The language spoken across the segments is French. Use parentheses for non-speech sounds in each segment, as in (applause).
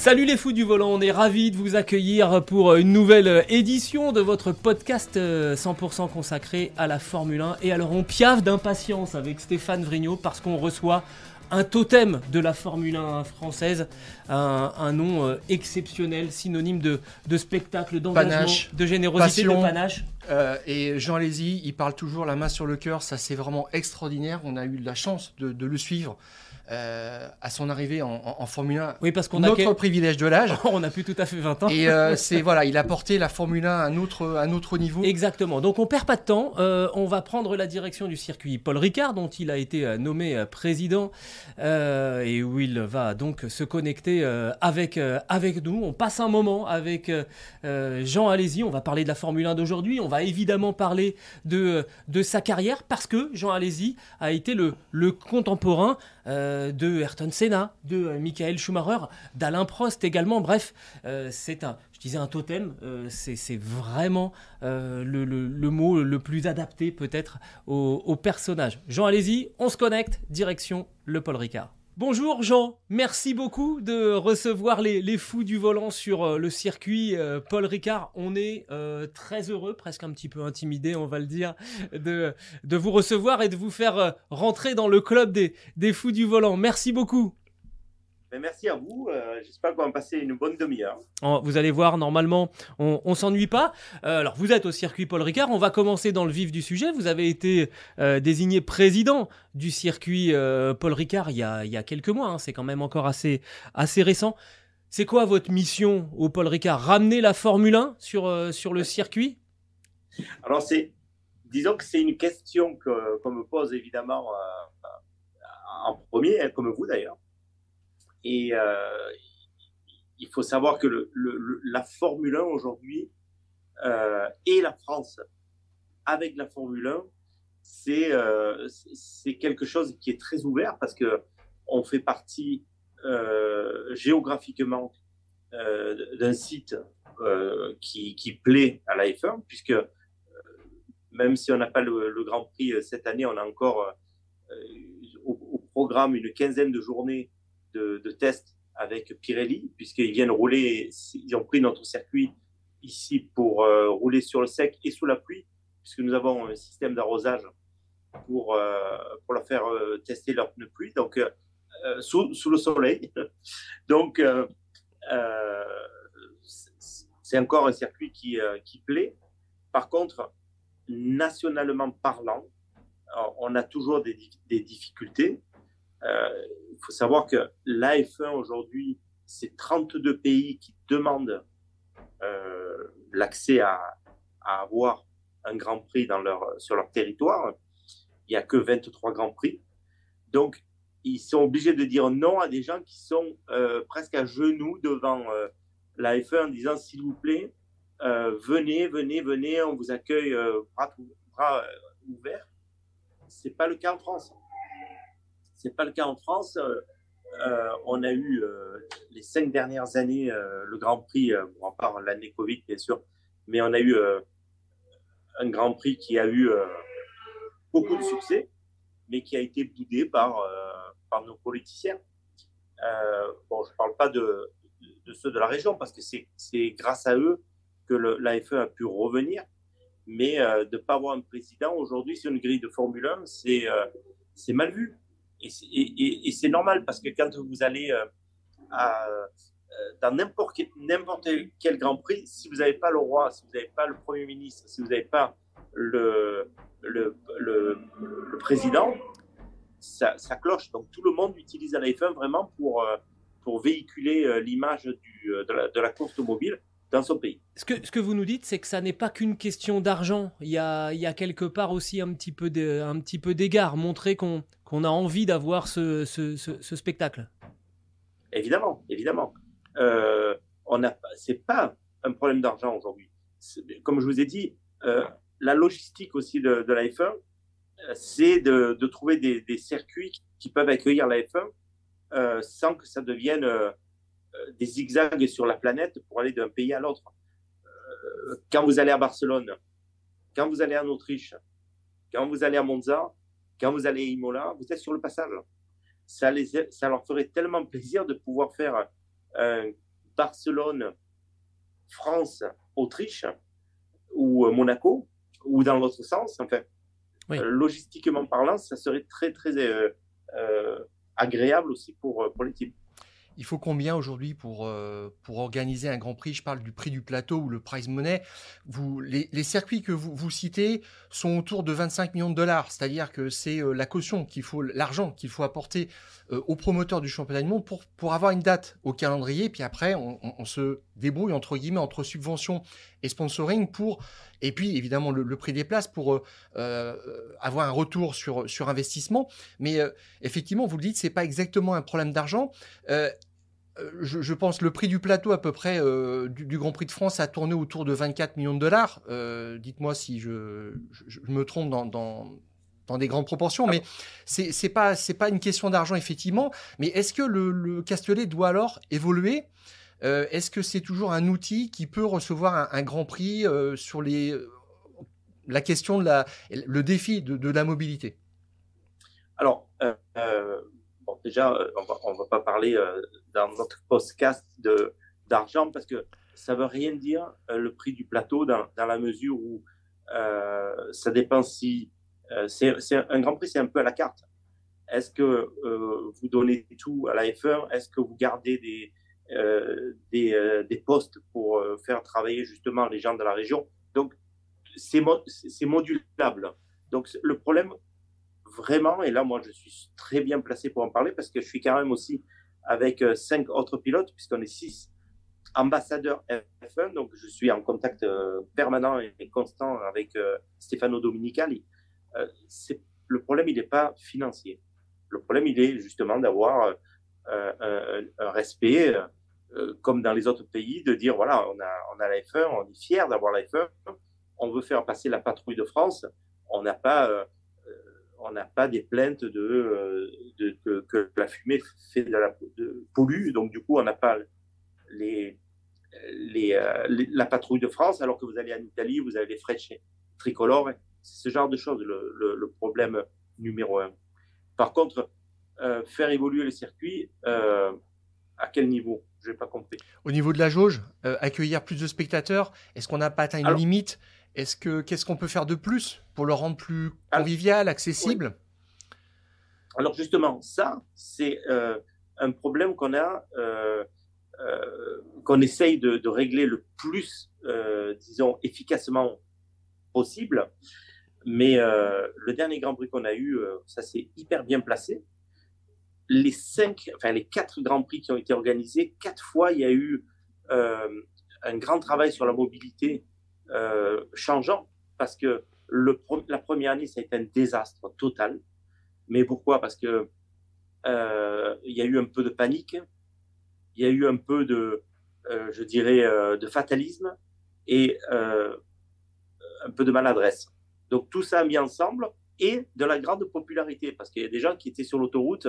Salut les fous du volant, on est ravis de vous accueillir pour une nouvelle édition de votre podcast 100% consacré à la Formule 1. Et alors on piave d'impatience avec Stéphane Vrignot parce qu'on reçoit un totem de la Formule 1 française, un, nom euh, exceptionnel, synonyme de, spectacle, d'engagement, de générosité, de panache. Euh, et Jean Lézy, il parle toujours la main sur le cœur, ça c'est vraiment extraordinaire. On a eu la chance de le suivre euh, à son arrivée en, Formule 1. Oui, parce qu'on a notre privilège de l'âge. (laughs) on n'a plus tout à fait 20 ans. Et euh, (laughs) c'est voilà, il a porté la Formule 1 à un autre, un autre niveau. Exactement. Donc on perd pas de temps. Euh, on va prendre la direction du circuit Paul Ricard, dont il a été nommé président et où il va donc se connecter avec avec nous. On passe un moment avec Jean Alési. On va parler de la Formule 1 d'aujourd'hui. On va évidemment parler de de sa carrière parce que Jean Alési a été le le contemporain euh, de Ayrton Senna, de euh, Michael Schumacher, d'Alain Prost également. Bref, euh, c'est un, je disais un totem, c'est vraiment le, mot le plus adapté peut-être au, au personnage. Jean, allez-y, on se connecte, direction le Paul Ricard. Bonjour Jean, merci beaucoup de recevoir les, fous du volant sur euh, le circuit euh, Paul Ricard. On est euh, très heureux, presque un petit peu intimidé, on va le dire, de, de vous recevoir et de vous faire rentrer dans le club des, des fous du volant. Merci beaucoup. Ben, merci à vous. Euh, j'espère qu'on va passer une bonne demi-heure. Vous allez voir, normalement, on, ne s'ennuie pas. Euh, alors, vous êtes au circuit Paul Ricard. On va commencer dans le vif du sujet. Vous avez été euh, désigné président du circuit Paul Ricard il y a, quelques mois. Hein. C'est quand même encore assez, assez récent. C'est quoi votre mission au Paul Ricard? Ramener la Formule 1 sur, sur le circuit? Alors, c'est, disons que c'est une question qu'on me pose évidemment en premier, comme vous d'ailleurs. Et euh, il faut savoir que la Formule 1 aujourd'hui euh, et la France avec la Formule 1, euh, c'est quelque chose qui est très ouvert parce que on fait partie géographiquement d'un site qui, plaît à la F1, puisque même si on n'a pas le, Grand Prix cette année, on a encore au, programme une quinzaine de journées de, tests avec Pirelli, puisqu'ils viennent rouler, ils ont pris notre circuit ici pour euh, rouler sur le sec et sous la pluie, puisque nous avons un système d'arrosage pour, euh, pour leur faire euh, tester leur pneus pluie, donc sous, sous, le soleil. (laughs) donc, c'est encore un circuit qui, qui plaît. Par contre, nationalement parlant, on a toujours des, des difficultés il faut savoir que l'AF1 aujourd'hui, c'est 32 pays qui demandent euh, l'accès à, avoir un Grand Prix dans leur, sur leur territoire. Il n'y a que 23 Grands Prix. Donc, ils sont obligés de dire non à des gens qui sont euh, presque à genoux devant euh, la F1 en disant s'il vous plaît, euh, venez, venez, venez, on vous accueille bras, bras ouverts. C'est pas le cas en France. C'est pas le cas en France. Euh, euh, on a eu euh, les cinq dernières années le Grand Prix, on part l'année Covid bien sûr, mais on a eu un Grand Prix qui a eu beaucoup de succès, mais qui a été boudé par, par nos politiciens. bon, je ne parle pas de, de, ceux de la région, parce que c'est grâce à eux que l'AFE a pu revenir, mais de ne pas avoir un président aujourd'hui sur une grille de Formule 1, c'est mal vu. Et, c'est normal parce que quand vous allez euh, euh, dans n'importe quel, Grand Prix, si vous n'avez pas le roi, si vous n'avez pas le Premier ministre, si vous n'avez pas le, président, ça, cloche. Donc tout le monde utilise la F1 vraiment pour, euh, pour véhiculer l'image de de la course automobile. Dans son pays. Ce que, ce que vous nous dites, c'est que ça n'est pas qu'une question d'argent. Il y a, il y a quelque part aussi un petit peu d'égard, montrer qu'on a envie d'avoir ce, ce, ce, spectacle. Évidemment, évidemment. Euh, a, c'est pas un problème d'argent aujourd'hui. Comme je vous ai dit, euh, la logistique aussi de, de la F1, euh, c'est de, de, trouver des, des, circuits qui peuvent accueillir la F1 euh, sans que ça devienne des zigzags sur la planète pour aller d'un pays à l'autre. Euh, quand vous allez à Barcelone, quand vous allez en Autriche, quand vous allez à Monza, quand vous allez à Imola, vous êtes sur le passage. Ça, les, ça leur ferait tellement plaisir de pouvoir faire un Barcelone, France, Autriche ou Monaco, ou dans l'autre sens. Enfin, logistiquement parlant, ça serait très, très agréable aussi pour, pour les types. Il faut combien aujourd'hui pour, euh, pour organiser un Grand Prix? Je parle du prix du plateau ou le prize money. Vous, les, circuits que vous, citez sont autour de 25 millions de dollars, c'est-à-dire que c'est euh, la caution qu'il faut, l'argent qu'il faut apporter euh, aux promoteurs du championnat du monde pour, pour avoir une date au calendrier. Puis après, on, se débrouille entre guillemets entre subventions et sponsoring pour, et puis évidemment le, prix des places pour avoir un retour sur, sur investissement. Mais effectivement, vous le dites, c'est pas exactement un problème d'argent. Euh, je, pense le prix du plateau à peu près euh, du, Grand Prix de France a tourné autour de 24 millions de dollars. Euh, dites-moi si je, me trompe dans, dans, des grandes proportions, mais c'est c'est pas c'est pas une question d'argent effectivement. Mais est-ce que le, le, Castellet doit alors évoluer? Est-ce que c'est toujours un outil qui peut recevoir un, Grand Prix sur les la question de la le défi de, de la mobilité? Alors déjà, euh, on ne va pas parler euh, dans notre podcast d'argent parce que ça ne veut rien dire euh, le prix du plateau dans, la mesure où ça dépend si. c'est un grand prix, c'est un peu à la carte. Est-ce que vous donnez tout à la F1 Est-ce que vous gardez des, des, des, postes pour faire travailler justement les gens de la région? Donc, c'est modulable. Donc, le problème, vraiment, et là, moi, je suis très bien placé pour en parler parce que je suis quand même aussi avec euh, cinq autres pilotes, puisqu'on est six ambassadeurs F1, donc je suis en contact euh, permanent et constant avec euh, Stefano Dominicali. c'est le problème, il n'est pas financier. Le problème, il est justement d'avoir un, respect, comme dans les autres pays, de dire voilà, on a, on a la F1, on est fier d'avoir la F1, on veut faire passer la patrouille de France, on n'a pas on n'a pas des plaintes de, euh, que, la fumée fait de la pollue, donc du coup on n'a pas les, euh, les, la patrouille de France, alors que vous allez en Italie, vous avez les Frecce tricolores, c'est ce genre de choses le, problème numéro un. Par contre, euh, faire évoluer les circuits, à quel niveau? Je n'ai pas compris. Au niveau de la jauge, accueillir plus de spectateurs, est-ce qu'on n'a pas atteint une limite? Est-ce que qu'est-ce qu'on peut faire de plus pour le rendre plus convivial, accessible? Alors justement, ça c'est euh, un problème qu'on a, euh, euh, qu'on essaye de, régler le plus, disons, efficacement possible. Mais le dernier Grand Prix qu'on a eu, ça s'est hyper bien placé. Les cinq, enfin les quatre Grands Prix qui ont été organisés, quatre fois il y a eu un grand travail sur la mobilité euh, changeant parce que la première année, ça a été un désastre total. Mais pourquoi? Parce que euh, il y a eu un peu de panique, il y a eu un peu de, euh, je dirais, de fatalisme et un peu de maladresse. Donc tout ça mis ensemble et de la grande popularité parce qu'il y a des gens qui étaient sur l'autoroute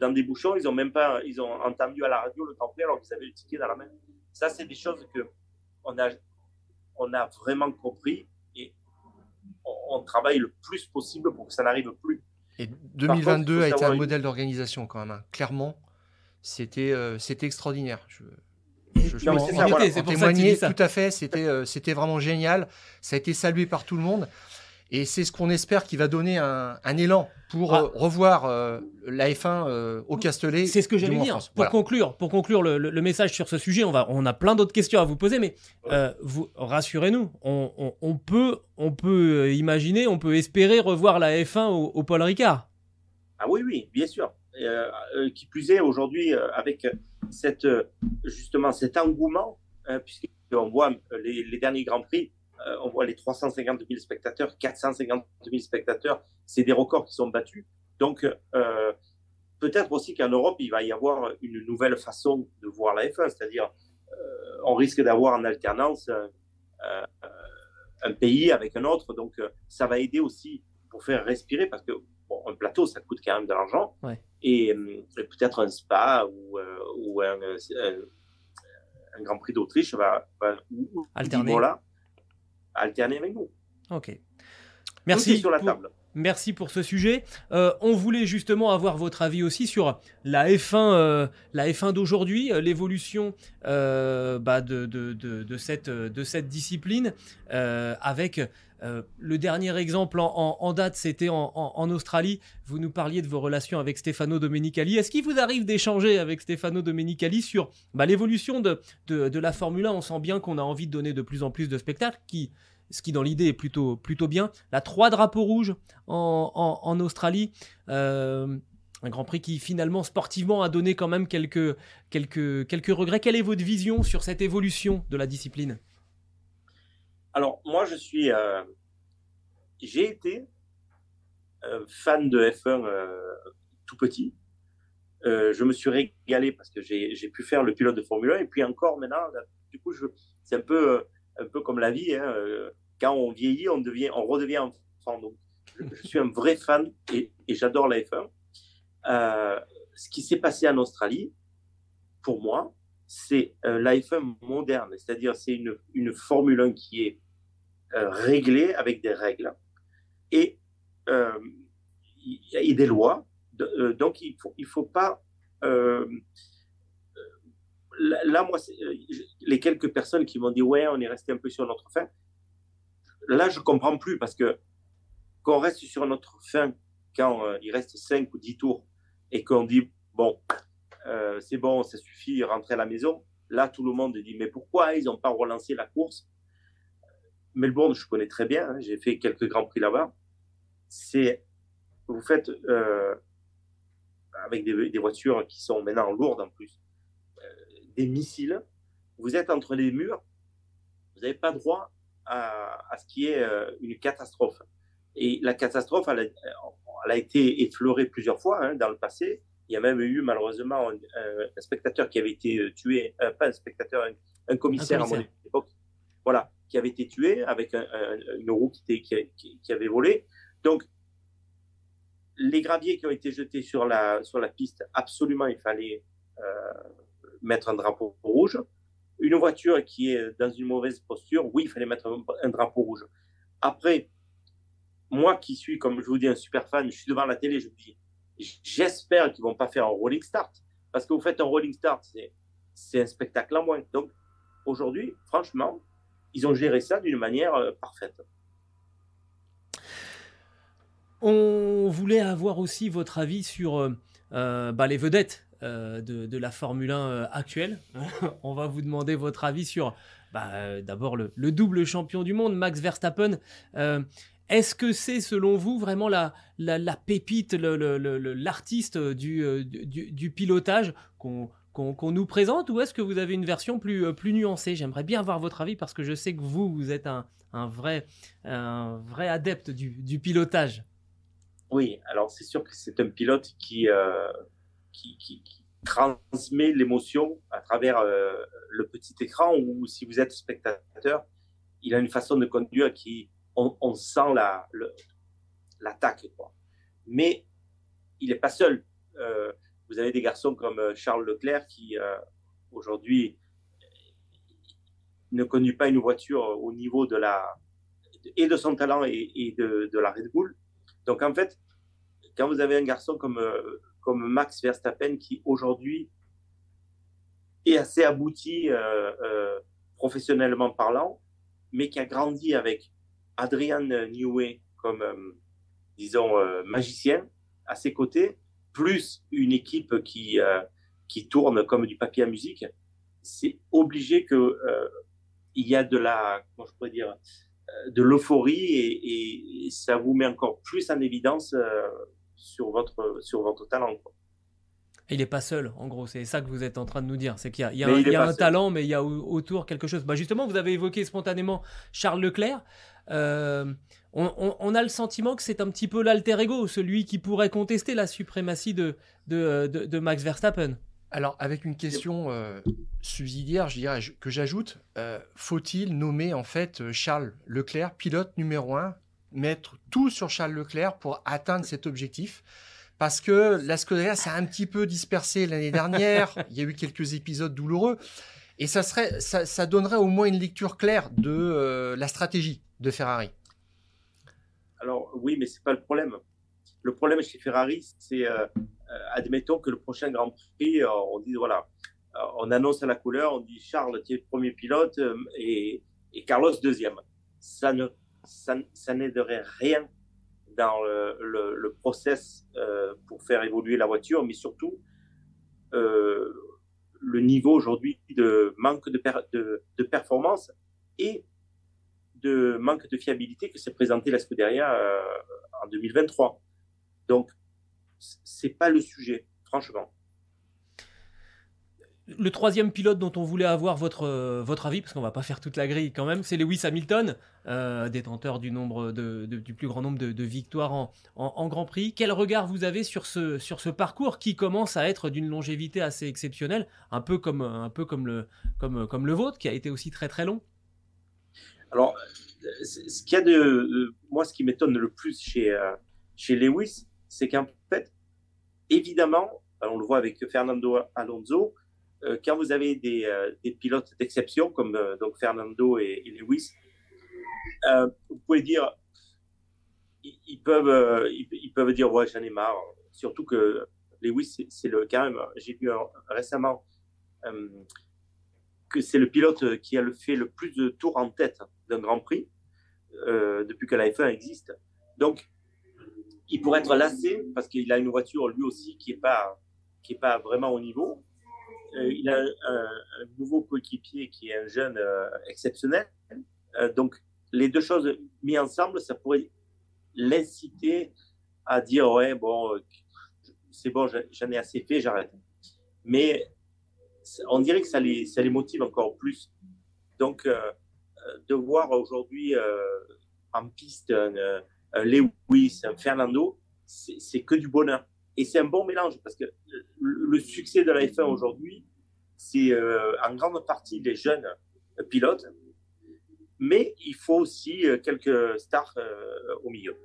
dans des bouchons, ils ont même pas, ils ont entendu à la radio le temps alors qu'ils avaient le ticket dans la main. Ça, c'est des choses que on a on a vraiment compris et on, travaille le plus possible pour que ça n'arrive plus. Et 2022 a été un modèle d'organisation quand même. Hein. Clairement, c'était euh, c'était extraordinaire. Je, je, je c'est pour ça tout à fait. C'était euh, c'était vraiment génial. Ça a été salué par tout le monde. Et c'est ce qu'on espère qui va donner un, élan pour ah. euh, revoir euh, la F1 euh, au Castellet. C'est ce que j'allais dire. Pour conclure, pour conclure le, message sur ce sujet, on, va, on a plein d'autres questions à vous poser, mais vous rassurez-nous, on, peut, on peut imaginer, on peut espérer revoir la F1 au, Paul Ricard. Ah oui, oui, bien sûr. qui plus est aujourd'hui avec cette justement cet engouement, puisque qu'on voit les, derniers Grands Prix, on voit les 350 000 spectateurs, 450 000 spectateurs, c'est des records qui sont battus. Donc, peut-être aussi qu'en Europe, il va y avoir une nouvelle façon de voir la F1, c'est-à-dire on risque d'avoir en alternance un pays avec un autre. Donc, ça va aider aussi pour faire respirer parce que un plateau, ça coûte quand même de l'argent. Et, peut-être un spa ou, ou un, un, Grand Prix d'Autriche va, va alterner. Alterner avec nous. Ok. Merci. sur la table. Merci pour ce sujet. Euh, on voulait justement avoir votre avis aussi sur la F1, euh, la F1 d'aujourd'hui, euh, l'évolution bah, de, de, de, cette, de cette discipline, avec le dernier exemple en, date, c'était en, Australie. Vous nous parliez de vos relations avec Stefano Domenicali. Est-ce qu'il vous arrive d'échanger avec Stefano Domenicali sur bah, l'évolution de, de, la Formule 1 On sent bien qu'on a envie de donner de plus en plus de spectacles qui ce qui dans l'idée est plutôt, plutôt bien. La trois drapeaux rouges en, Australie. Euh, un Grand Prix qui finalement sportivement a donné quand même quelques, quelques, quelques regrets. Quelle est votre vision sur cette évolution de la discipline? Alors moi je suis, euh, j'ai été euh, fan de F1 tout petit. je me suis régalé parce que j'ai pu faire le pilote de Formule 1 et puis encore maintenant, du coup c'est un peu un peu comme la vie. Hein, quand on vieillit, on, devient, on redevient enfant. Je, suis un vrai fan et, j'adore la F1. Euh, ce qui s'est passé en Australie, pour moi, c'est euh, la F1 moderne, c'est-à-dire c'est une, une, Formule 1 qui est euh, réglée avec des règles. Et, et des lois. donc il ne faut, il faut pas... là, moi, les quelques personnes qui m'ont dit ouais, on est resté un peu sur notre fin, là, je comprends plus parce que quand on reste sur notre fin, quand euh, il reste 5 ou 10 tours et qu'on dit, bon, euh, c'est bon, ça suffit, rentrer à la maison, là, tout le monde dit, mais pourquoi ils n'ont pas relancé la course? Melbourne, je connais très bien, hein, j'ai fait quelques grands prix là-bas. C'est, vous faites euh, avec des, voitures qui sont maintenant lourdes en plus, des missiles, vous êtes entre les murs, vous n'avez pas droit à, ce qui est euh, une catastrophe. Et la catastrophe, elle a, été effleurée plusieurs fois hein, dans le passé. Il y a même eu malheureusement un, spectateur qui avait été euh, tué, euh, pas un spectateur, un, commissaire, à mon époque, voilà, qui avait été tué avec une roue qui, qui, avait volé. Donc, les graviers qui ont été jetés sur la, sur la piste, absolument, il fallait mettre un drapeau rouge. Une voiture qui est dans une mauvaise posture, oui, il fallait mettre un, drapeau rouge. Après, moi qui suis, comme je vous dis, un super fan, je suis devant la télé, je me dis, j'espère qu'ils vont pas faire un rolling start. Parce que vous faites un rolling start, c'est un spectacle en moins. Donc, aujourd'hui, franchement, ils ont géré ça d'une manière euh, parfaite. On voulait avoir aussi votre avis sur euh, euh, bah, les vedettes de, la Formule 1 euh, actuelle. (laughs) On va vous demander votre avis sur bah, d'abord le, double champion du monde, Max Verstappen. Est-ce que c'est selon vous vraiment la, la, pépite, l'artiste du, du, pilotage qu'on nous présente ou est-ce que vous avez une version plus, plus nuancée? J'aimerais bien avoir votre avis parce que je sais que vous, vous êtes un, un vrai, un vrai adepte du, du pilotage. Oui, alors c'est sûr que c'est un pilote qui, qui, transmet l'émotion à travers euh, le petit écran ou si vous êtes spectateur, il a une façon de conduire qui, on, sent la, l'attaque. Mais il n'est pas seul. Euh, vous avez des garçons comme euh, Charles Leclerc qui, aujourd'hui, ne conduit pas une voiture au niveau de la, et de son talent et, de, de, la Red Bull. Donc, en fait, quand vous avez un garçon comme comme Max Verstappen qui aujourd'hui est assez abouti euh, euh, professionnellement parlant, mais qui a grandi avec Adrian Newey comme, euh, disons, magicien à ses côtés, plus une équipe qui, qui tourne comme du papier à musique, c'est obligé que il y a de la, comment je pourrais dire, de l'euphorie et, et, ça vous met encore plus en évidence sur votre, sur votre talent. Il n'est pas seul, en gros, c'est ça que vous êtes en train de nous dire. C'est qu'il y a, un, talent, mais il y a autour quelque chose. Bah justement, vous avez évoqué spontanément Charles Leclerc. Euh, on, a le sentiment que c'est un petit peu l'alter ego, celui qui pourrait contester la suprématie de, de, Max Verstappen. Alors, avec une question euh, subsidiaire, je dirais, que j'ajoute, euh, faut-il nommer en fait Charles Leclerc pilote numéro un, mettre tout sur Charles Leclerc pour atteindre cet objectif? Parce que la Scuderia s'est un petit peu dispersée l'année dernière. (laughs) Il y a eu quelques épisodes douloureux. Et ça, serait, ça, donnerait au moins une lecture claire de euh, la stratégie de Ferrari. Alors oui, mais c'est pas le problème. Le problème chez Ferrari, c'est, euh, euh, admettons que le prochain Grand Prix, on dit, voilà, on annonce à la couleur, on dit Charles, tu es le premier pilote et, Carlos deuxième. Ça, ne, ça, ça n'aiderait rien dans le, le, process euh, pour faire évoluer la voiture, mais surtout euh, le niveau aujourd'hui de manque de, de, performance et de manque de fiabilité que s'est présenté la Scuderia euh, en 2023. Donc, c'est pas le sujet, franchement le troisième pilote dont on voulait avoir votre, euh, votre avis, parce qu'on va pas faire toute la grille quand même, c'est Lewis Hamilton, euh, détenteur du, nombre de, du plus grand nombre de, victoires en, en, Grand Prix. Quel regard vous avez sur ce, sur ce parcours qui commence à être d'une longévité assez exceptionnelle, un peu comme, un peu comme, le, comme, comme le vôtre, qui a été aussi très très long? Alors, ce a de, moi, ce qui m'étonne le plus chez, euh, chez Lewis, c'est qu'en fait, évidemment, on le voit avec Fernando Alonso, quand vous avez des, euh, pilotes d'exception comme euh, donc Fernando et, Lewis, vous pouvez dire, ils, peuvent, ils, peuvent dire ouais j'en ai marre. Surtout que Lewis c'est le quand même, j'ai vu récemment que c'est le pilote qui a fait le plus de tours en tête d'un Grand Prix depuis que la F1 existe. Donc, il pourrait être lassé parce qu'il a une voiture lui aussi qui n'est pas, qui est pas vraiment au niveau. Euh, il a un, nouveau coéquipier qui est un jeune euh, exceptionnel. Euh, donc, les deux choses mises ensemble, ça pourrait l'inciter à dire ouais bon c'est bon j'en ai assez fait j'arrête. Mais on dirait que ça les motive encore plus. Donc de voir aujourd'hui en piste un, Lewis un Fernando c'est que du bonheur et c'est un bon mélange parce que le succès de la F1 aujourd'hui, c'est euh, en grande partie les jeunes pilotes, mais il faut aussi euh, quelques stars euh, au milieu.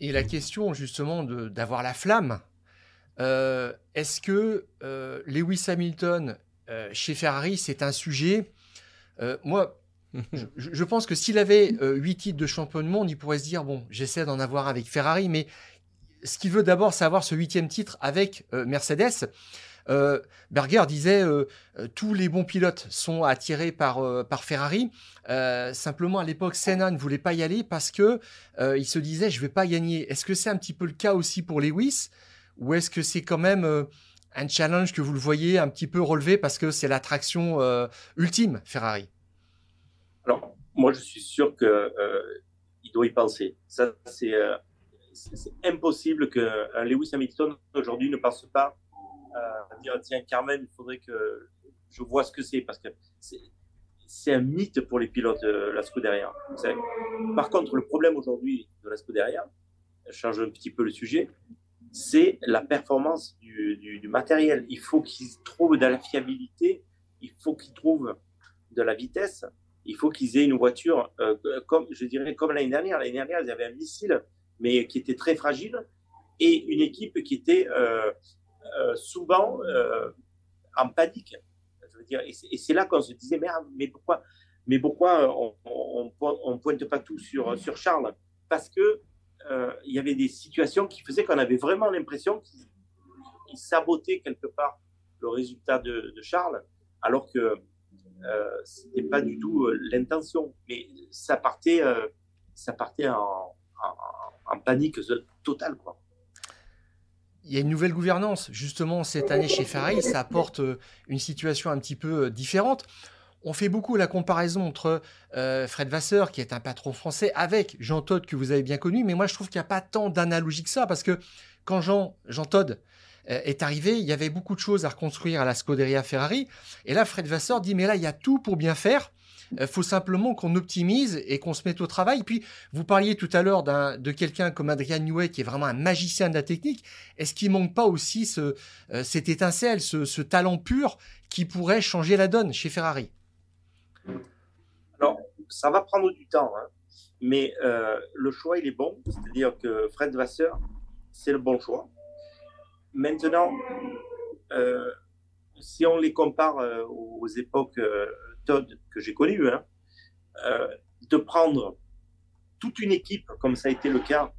Et, la question justement d'avoir la flamme, est-ce que Lewis Hamilton chez Ferrari, c'est un sujet? Moi, je, pense que s'il avait huit titres de champion de monde, il pourrait se dire bon, j'essaie d'en avoir avec Ferrari, mais ce qu'il veut d'abord, c'est avoir ce huitième titre avec euh, Mercedes. Euh, Berger disait euh, tous les bons pilotes sont attirés par, Ferrari. simplement à l'époque, Senna ne voulait pas y aller parce que il se disait je vais pas gagner. Est-ce que c'est un petit peu le cas aussi pour Lewis? Ou est-ce que c'est quand même un challenge que vous le voyez un petit peu relevé parce que c'est l'attraction ultime Ferrari? Moi je suis sûr que il doit y penser. Ça c'est c'est impossible qu'un Lewis Hamilton aujourd'hui ne pense pas à dire tiens Carmen, il faudrait que je vois ce que c'est parce que c'est un mythe pour les pilotes la Scuderia. Par contre, le problème aujourd'hui de la Scuderia, change un petit peu le sujet, c'est la performance du, matériel. Il faut qu'ils trouvent de la fiabilité, il faut qu'ils trouvent de la vitesse, il faut qu'ils aient une voiture euh, comme je dirais comme l'année dernière. L'année dernière, ils avaient un missile mais qui était très fragile, et une équipe qui était euh, euh, souvent en panique. Je veux dire, et c'est là qu'on se disait, merde, mais pourquoi, mais pourquoi on, on, pointe pas tout sur, sur Charles? Parce que il y avait des situations qui faisaient qu'on avait vraiment l'impression qu'il sabotait quelque part le résultat de, Charles, alors que euh, c'était pas du tout l'intention. Mais ça partait, ça partait en, panique totale. Quoi. Il y a une nouvelle gouvernance. Justement, cette année chez Ferrari, ça apporte euh, une situation un petit peu euh, différente. on fait beaucoup la comparaison entre Fred Vasseur, qui est un patron français, avec Jean Todt, que vous avez bien connu, mais moi je trouve qu'il n'y a pas tant d'analogie que ça, parce que quand Jean, Jean Todt est arrivé, il y avait beaucoup de choses à reconstruire à la Scuderia Ferrari, et là Fred Vasseur dit, mais là il y a tout pour bien faire, il faut simplement qu'on optimise et qu'on se mette au travail. Puis, vous parliez tout à l'heure de quelqu'un comme Adrian Newey, qui est vraiment un magicien de la technique. Est-ce qu'il manque pas aussi ce, cette étincelle, ce, talent pur qui pourrait changer la donne chez Ferrari? Alors, ça va prendre du temps, hein. mais euh, le choix, il est bon. C'est-à-dire que Fred Vasseur, c'est le bon choix. Maintenant, euh, si on les compare euh, aux époques que j'ai connu, hein, euh, de prendre toute une équipe, comme ça a été le cas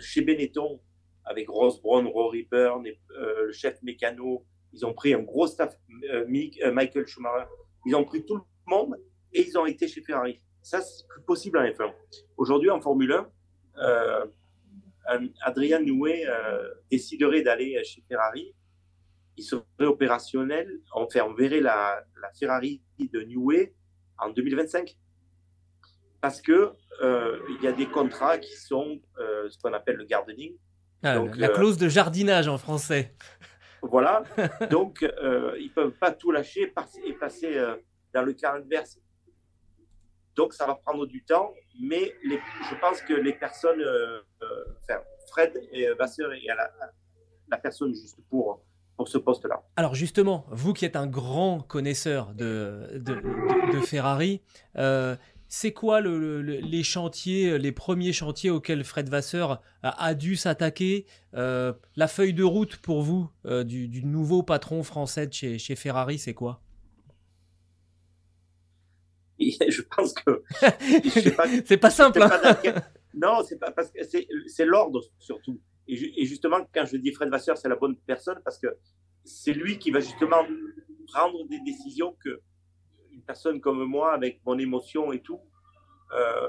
chez Benetton, avec Ross Brown, Rory Byrne, euh, le chef mécano. Ils ont pris un gros staff, euh, Michael Schumacher. Ils ont pris tout le monde et ils ont été chez Ferrari. Ça, c'est plus possible en F1. Aujourd'hui, en Formule 1, Adrian Newey déciderait d'aller chez Ferrari il serait opérationnel, enfin, on verrait la, Ferrari de Newey en 2025. Parce que euh, il y a des contrats qui sont euh, ce qu'on appelle le gardening. Ah, la euh, clause de jardinage en français. (laughs) Voilà. (laughs) Donc, ils ne peuvent pas tout lâcher et passer dans le cas inverse. Donc, ça va prendre du temps, mais je pense que les personnes, enfin, Fred et Vasseur et la, la personne juste pour pour ce poste-là. Alors justement, vous qui êtes un grand connaisseur de, Ferrari, euh, c'est quoi le, les chantiers, les premiers chantiers auxquels Fred Vasseur a, dû s'attaquer euh, La feuille de route pour vous euh, du, nouveau patron français de chez Ferrari, c'est quoi? (laughs) Je pense que (laughs) c'est pas simple. Hein. non, c'est pas parce que c'est l'ordre surtout. Et, justement, quand je dis Fred Vasseur, c'est la bonne personne parce que c'est lui qui va justement prendre des décisions que une personne comme moi, avec mon émotion et tout, euh,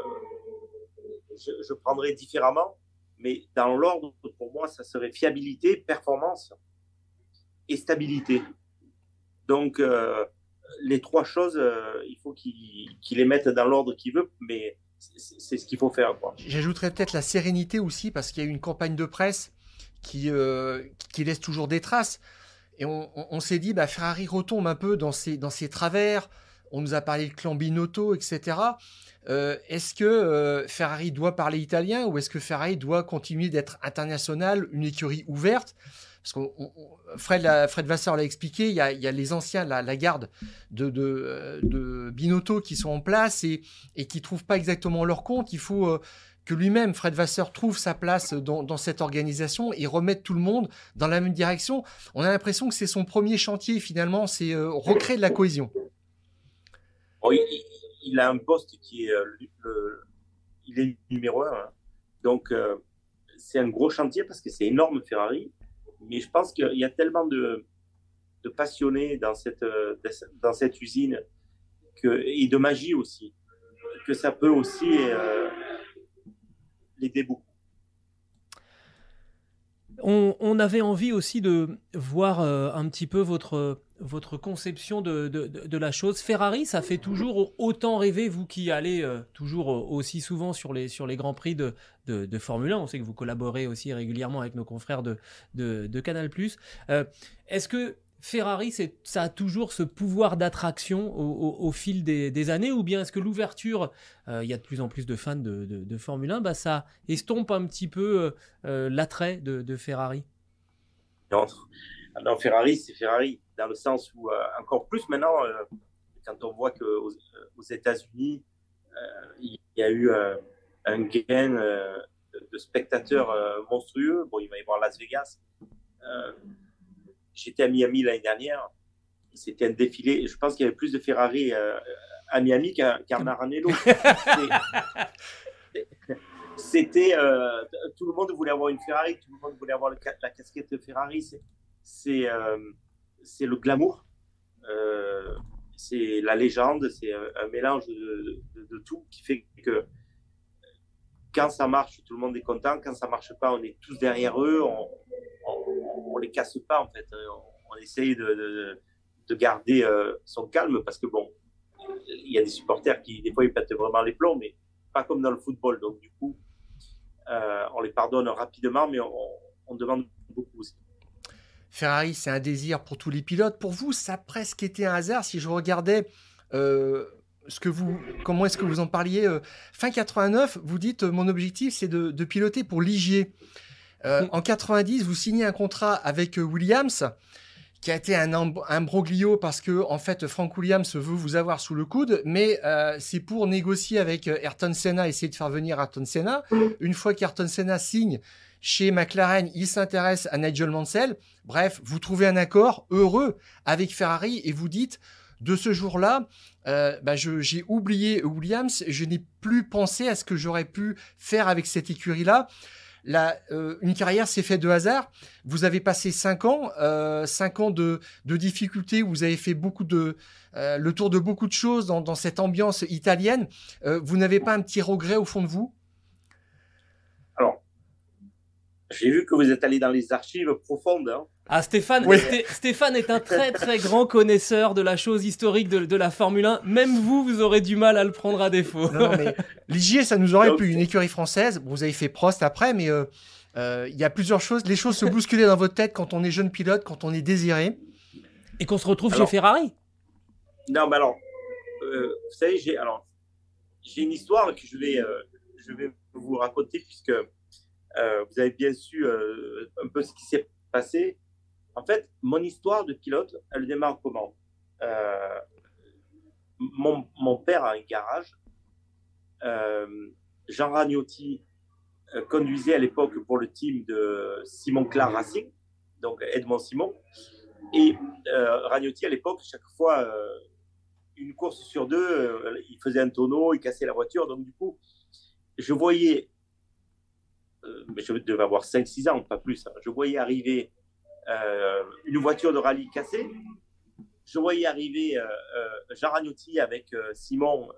je, prendrais différemment. Mais dans l'ordre, pour moi, ça serait fiabilité, performance et stabilité. Donc, euh, les trois choses, euh, il faut qu'il les mette dans l'ordre qu'il veut, mais c'est ce qu'il faut faire. J'ajouterais peut-être la sérénité aussi, parce qu'il y a eu une campagne de presse qui, euh, qui laisse toujours des traces. Et on, s'est dit, bah, Ferrari retombe un peu dans ses, dans ses travers. On nous a parlé de clan Binotto, etc. Euh, est-ce que Ferrari doit parler italien ou est-ce que Ferrari doit continuer d'être international, une écurie ouverte? Parce que Fred, Vasseur l'a expliqué, il y, a, les anciens, la, garde de, de, Binotto qui sont en place et, qui trouvent pas exactement leur compte. Il faut euh, que lui-même, Fred Vasseur, trouve sa place dans, cette organisation et remette tout le monde dans la même direction. On a l'impression que c'est son premier chantier finalement, c'est euh, recréer de la cohésion. il, a un poste qui est, euh, il est numéro un. Hein. Donc, c'est un gros chantier parce que c'est énorme Ferrari mais je pense qu'il y a tellement de, passionnés dans cette, usine et de magie aussi, que ça peut aussi euh, l'aider beaucoup. On, avait envie aussi de voir euh, un petit peu votre, votre conception de, de, la chose. Ferrari, ça fait toujours autant rêver, vous qui allez euh, toujours aussi souvent sur les, sur les Grands Prix de, de, Formule 1. On sait que vous collaborez aussi régulièrement avec nos confrères de, de, Canal. Euh, Est-ce que Ferrari, ça a toujours ce pouvoir d'attraction au, fil des, années ou bien est-ce que l'ouverture, il y a de plus en plus de fans de, Formule 1, bah, ça estompe un petit peu l'attrait de, Ferrari? Non, Ferrari, c'est Ferrari, dans le sens où, euh, encore plus maintenant, euh, quand on voit qu'aux euh, aux États-Unis, il y a eu un gain de spectateurs monstrueux. Bon, il va y avoir Las Vegas. J'étais à Miami l'année dernière. C'était un défilé. Je pense qu'il y avait plus de Ferrari à Miami qu'à Maranello. (laughs) C'était tout le monde voulait avoir une Ferrari, tout le monde voulait avoir la casquette de Ferrari c'est euh, c'est le glamour, euh, c'est la légende, c'est un, mélange de, tout qui fait que quand ça marche, tout le monde est content. Quand ça marche pas, on est tous derrière eux. On, on, les casse pas en fait. On, essaye de, de, garder euh, son calme parce que bon, il y a des supporters qui, des fois, ils pètent vraiment les plombs, mais pas comme dans le football. Donc, du coup, euh, on les pardonne rapidement, mais on, demande beaucoup aussi. Ferrari, c'est un désir pour tous les pilotes. Pour vous, ça a presque été un hasard. Si je regardais euh, ce que vous, comment est-ce que vous en parliez fin 89, vous dites mon objectif c'est de, de, piloter pour Ligier. Mm. En 90, vous signez un contrat avec Williams qui a été un imbroglio parce que en fait Frank Williams veut vous avoir sous le coude, mais euh, c'est pour négocier avec euh, Ayrton Senna, essayer de faire venir Ayrton Senna. Une fois qu'Ayrton Senna signe chez McLaren, il s'intéresse à Nigel Mansell. Bref, vous trouvez un accord heureux avec Ferrari et vous dites de ce jour-là, euh, bah j'ai oublié Williams, je n'ai plus pensé à ce que j'aurais pu faire avec cette écurie-là. Euh, une carrière s'est faite de hasard. Vous avez passé cinq ans, euh, cinq ans de, difficultés. Où vous avez fait beaucoup de le tour de beaucoup de choses dans, cette ambiance italienne. vous n'avez pas un petit regret au fond de vous? Alors, j'ai vu que vous êtes allé dans les archives profondes. Hein. Ah, Stéphane, Stéphane est un (laughs) très très grand connaisseur de la chose historique de, la Formule 1. Même vous, vous aurez du mal à le prendre à défaut. Non, mais (laughs) l'IGA, ça nous aurait pu. Une écurie française, vous avez fait Prost après, mais euh, euh, il y a plusieurs choses. Les choses se bousculent dans votre tête quand on est jeune pilote, quand on est désiré. Et qu'on se retrouve chez Ferrari Non, mais alors, euh, vous savez, j'ai une histoire que je vais, je vais vous raconter puisque vous avez bien su un peu ce qui s'est passé. En fait, mon histoire de pilote, elle démarre comment? Euh, mon, père a un garage. Euh, Jean Ragnotti euh, conduisait à l'époque pour le team de Simon Clar Racing, donc Edmond Simon. Et Ragnotti, à l'époque, chaque fois, une course sur deux, il faisait un tonneau, il cassait la voiture. Donc, du coup, je voyais, je devais avoir 5-6 ans, pas plus, hein, je voyais arriver euh, une voiture de rallye cassée. Je voyais arriver euh, euh, Jean Ragnotti avec Simon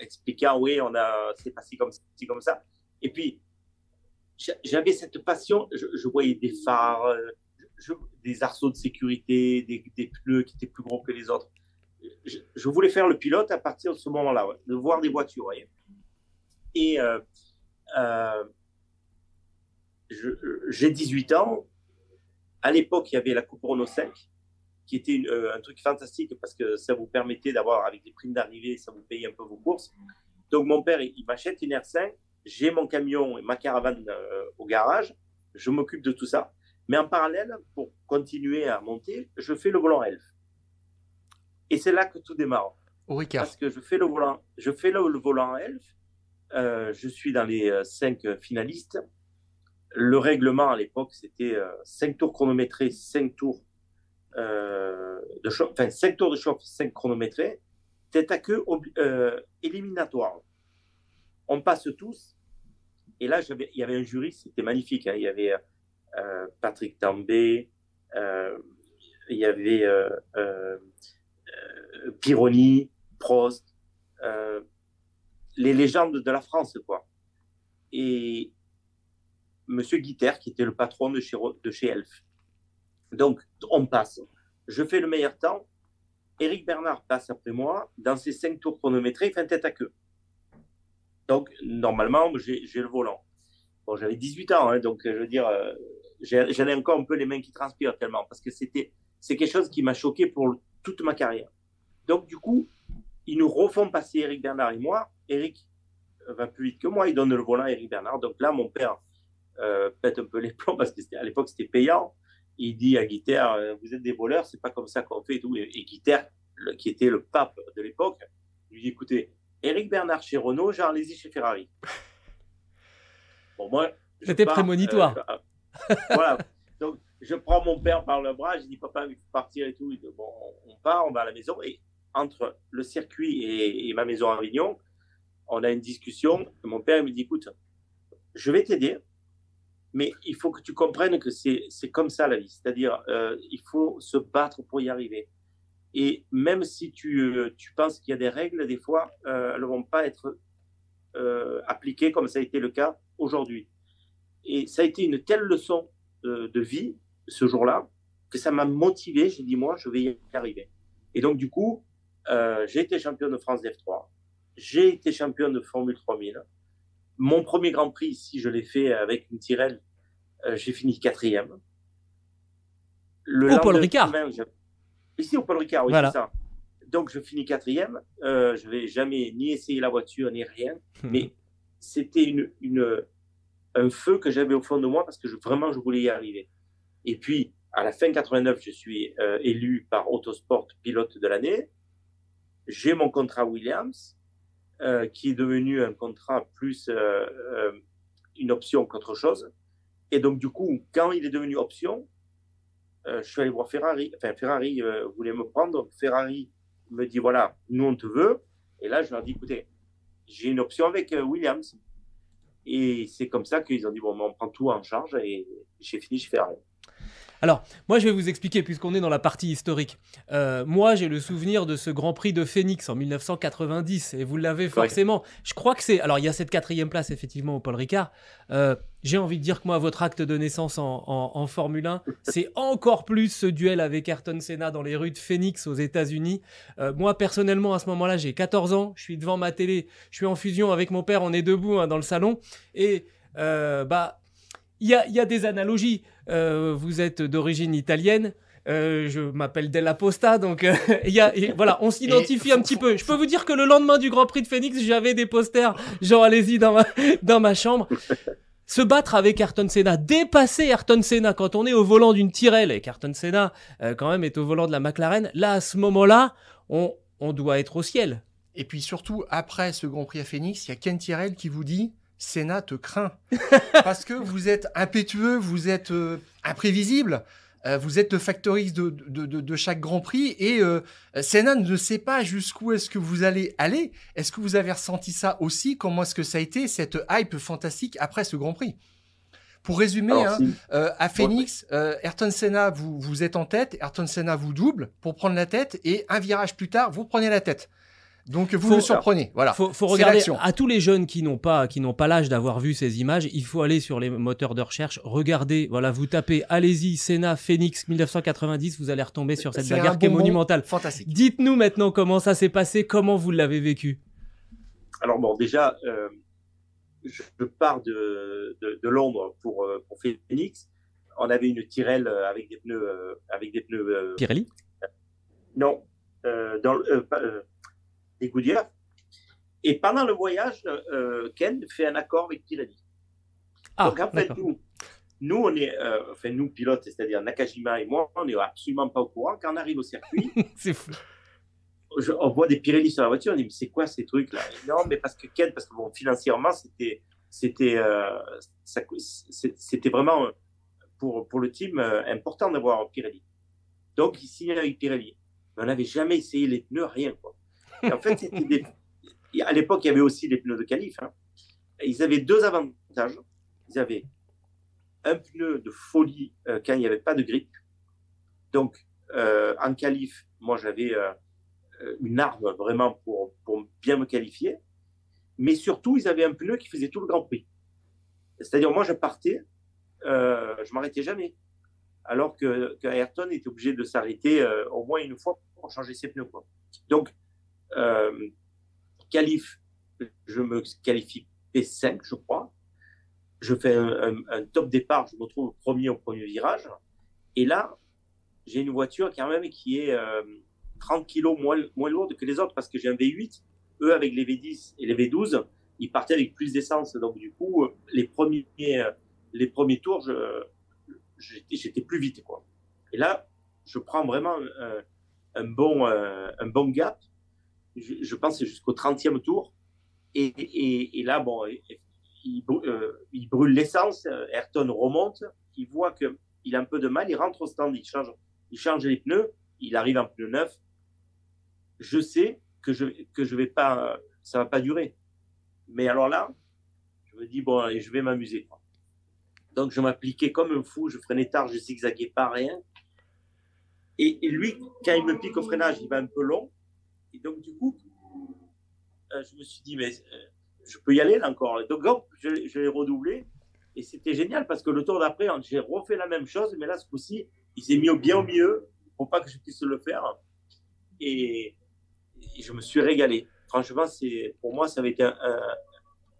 expliquant oui, on a, c'est passé comme, comme ça. Et puis, j'avais cette passion. Je, voyais des phares, des arceaux de sécurité, des, pneus qui étaient plus gros que les autres. Je, voulais faire le pilote à partir de ce moment-là, de voir des voitures. Et j'ai 18 ans, à l'époque, il y avait la Coupe Renault 5, qui était euh, un truc fantastique parce que ça vous permettait d'avoir, avec les primes d'arrivée, ça vous payait un peu vos courses. Donc, mon père, il, m'achète une R5, j'ai mon camion et ma caravane euh, au garage, je m'occupe de tout ça. Mais en parallèle, pour continuer à monter, je fais le volant Elf. Et c'est là que tout démarre. Au Parce que je fais le volant, je fais le, volant Elf. Euh, je suis dans les cinq finalistes. Le règlement à l'époque, c'était 5 euh, tours chronométrés, 5 tours euh, de chauffe, enfin 5 tours de chauffe, 5 chronométrés, tête à queue euh, éliminatoire. On passe tous. Et là, il y avait un jury, c'était magnifique. Hein. Il y avait Patrick Tambay, il y avait Pironi, Prost, les légendes de la France, quoi. Et, Monsieur Guiter, qui était le patron de chez, Elf. Donc, on passe. Je fais le meilleur temps. Eric Bernard passe après moi. Dans ses cinq tours chronométrés, il fait un tête à queue. Donc, normalement, j'ai le volant. Bon, j'avais 18 ans, hein, donc je veux dire, euh, j'en ai encore un peu les mains qui transpirent tellement, parce que c'était c'est quelque chose qui m'a choqué pour toute ma carrière. Donc, du coup, ils nous refont passer Eric Bernard et moi. Eric va plus vite que moi, il donne le volant à Eric Bernard. Donc là, mon père euh, pète un peu les plombs parce qu'à l'époque c'était payant. Il dit à Guiter, euh, vous êtes des voleurs, c'est pas comme ça qu'on fait et tout. Et, Guiter, qui était le pape de l'époque, lui dit écoutez, Eric Bernard chez Renault, Jean chez Ferrari. Bon, moi. C'était prémonitoire. Euh, voilà. Donc, je prends mon père par le bras, je dis papa, il faut partir et tout. Il dit, bon, on part, on va à la maison. Et entre le circuit et, et ma maison à Avignon, on a une discussion. Mon père me dit écoute, je vais t'aider, mais il faut que tu comprennes que c'est comme ça la vie. C'est-à-dire, euh, il faut se battre pour y arriver. Et même si tu, euh, tu penses qu'il y a des règles, des fois, euh, elles ne vont pas être appliquées comme ça a été le cas aujourd'hui. Et ça a été une telle leçon de, vie ce jour-là que ça m'a motivé. J'ai dit, moi, je vais y arriver. Et donc, du coup, euh, j'ai été champion de France F3. J'ai été champion de Formule 3000. Mon premier Grand Prix, si je l'ai fait avec une Tyrell, euh, j'ai fini quatrième. Le au Paul Ricard. Ici au Paul Ricard, oui, c'est ça. Donc je finis quatrième. Euh, je vais jamais ni essayer la voiture ni rien, mais c'était une, une, un feu que j'avais au fond de moi parce que je, vraiment je voulais y arriver. Et puis à la fin 89, je suis euh, élu par Autosport pilote de l'année. J'ai mon contrat Williams, euh, qui est devenu un contrat plus euh, une option qu'autre chose. Et donc, du coup, quand il est devenu option, je suis allé voir Ferrari. Enfin, Ferrari voulait me prendre. Ferrari me dit voilà, nous on te veut. Et là, je leur dis écoutez, j'ai une option avec Williams. Et c'est comme ça qu'ils ont dit bon, on prend tout en charge. Et j'ai fini chez Ferrari. Alors, moi, je vais vous expliquer, puisqu'on est dans la partie historique. Euh, moi, j'ai le souvenir de ce Grand Prix de Phoenix en 1990, et vous l'avez forcément. Je crois que c'est. Alors, il y a cette quatrième place, effectivement, au Paul Ricard. Euh, j'ai envie de dire que moi, votre acte de naissance en, Formule 1, (laughs) c'est encore plus ce duel avec Ayrton Senna dans les rues de Phoenix aux États-Unis. Euh, moi, personnellement, à ce moment-là, j'ai 14 ans, je suis devant ma télé, je suis en fusion avec mon père, on est debout hein, dans le salon, et bah il y a, des analogies. Euh, vous êtes d'origine italienne. Euh, je m'appelle Della Posta, donc euh, (laughs) il y a, voilà, on s'identifie un petit peu. Je peux vous dire que le lendemain du Grand Prix de Phoenix, j'avais des posters, genre allez-y dans ma, (laughs) dans ma chambre. Se battre avec Ayrton Senna, dépasser Ayrton Senna quand on est au volant d'une Tyrrell et qu'Ayrton Senna quand même est au volant de la McLaren, là à ce moment-là, on, on doit être au ciel. Et puis surtout, après ce Grand Prix à Phoenix, il y a Ken Tyrrell qui vous dit Sénat te craint. (laughs) Parce que vous êtes impétueux, vous êtes euh, imprévisible, euh, vous êtes le factoriste de, de, chaque Grand Prix et euh, Sénat ne sait pas jusqu'où est-ce que vous allez aller. Est-ce que vous avez ressenti ça aussi? Comment est-ce que ça a été, cette hype fantastique après ce Grand Prix? Pour résumer, hein, à Phoenix, Ayrton Senna, vous, vous êtes en tête, Ayrton Senna vous double pour prendre la tête, et un virage plus tard, vous prenez la tête. Donc vous me surprenez. Voilà. Faut, faut regarder à tous les jeunes qui n'ont pas qui n'ont pas l'âge d'avoir vu ces images. Il faut aller sur les moteurs de recherche, regarder. Voilà, vous tapez allez-y Senna Phoenix 1990, vous allez retomber sur cette bagarre qui est monumentale. Fantastique. Dites-nous maintenant comment ça s'est passé, comment vous l'avez vécu. Alors bon, déjà, euh, je pars de, de, Londres pour euh, pour Phoenix. On avait une Tyrrell avec des pneus avec des pneus. Pirelli? Non, dans des Goodyear. Et pendant le voyage, euh, Ken fait un accord avec Pirelli. Ah, Donc en fait, nous, nous, on est, euh, enfin nous pilotes, c'est-à-dire Nakajima et moi, on n'est absolument pas au courant. Quand on arrive au circuit, (laughs) on voit des Pirelli sur la voiture, on dit mais c'est quoi ces trucs là Non, mais parce que Ken, parce que bon, financièrement, c'était, c'était, euh, c'était vraiment pour pour le team important d'avoir Pirelli. Donc il signe avec Pirelli. Mais on n'avait jamais essayé les pneus, rien quoi en fait, à l'époque, il y avait aussi les pneus de qualif. Hein. Ils avaient deux avantages. Ils avaient un pneu de folie euh, quand il n'y avait pas de grippe. Donc, euh, en qualif, moi, j'avais euh, une arme vraiment pour, pour bien me qualifier. Mais surtout, ils avaient un pneu qui faisait tout le Grand Prix. C'est-à-dire, moi, je partais, je m'arrêtais jamais. Alors que, Ayrton était obligé de s'arrêter au moins une fois pour changer ses pneus. Donc, euh, qualif, je me qualifie P5, je crois. Je fais un, top départ, je me trouve premier au premier virage. Et là, j'ai une voiture quand même qui est 30 euh, kilos moins, moins lourde que les autres parce que j'ai un V8. Eux, avec les V10 et les V12, ils partaient avec plus d'essence. Donc, du coup, les premiers, les premiers tours, j'étais plus vite. Quoi. Et là, je prends vraiment un, bon, euh, un bon gap je, pense jusqu'au 30e tour. Et, là, bon, il, euh, brûle l'essence, Ayrton remonte, il voit qu'il a un peu de mal, il rentre au stand, il change, il change les pneus, il arrive en pneu neuf. Je sais que je que je vais pas, ça va pas durer. Mais alors là, je me dis bon, allez, je vais m'amuser. Donc je m'appliquais comme un fou, je freinais tard, je zigzaguais pas rien. Et, lui, quand il me pique au freinage, il va un peu long. Et donc, du coup, euh, je me suis dit, mais euh, je peux y aller là encore. Donc, je, je l'ai redoublé. Et c'était génial parce que le tour d'après, j'ai refait la même chose, mais là, ce coup-ci, il s'est mis au bien au milieu pour pas que je puisse le faire. Et, je me suis régalé. Franchement, pour moi, ça avait été un,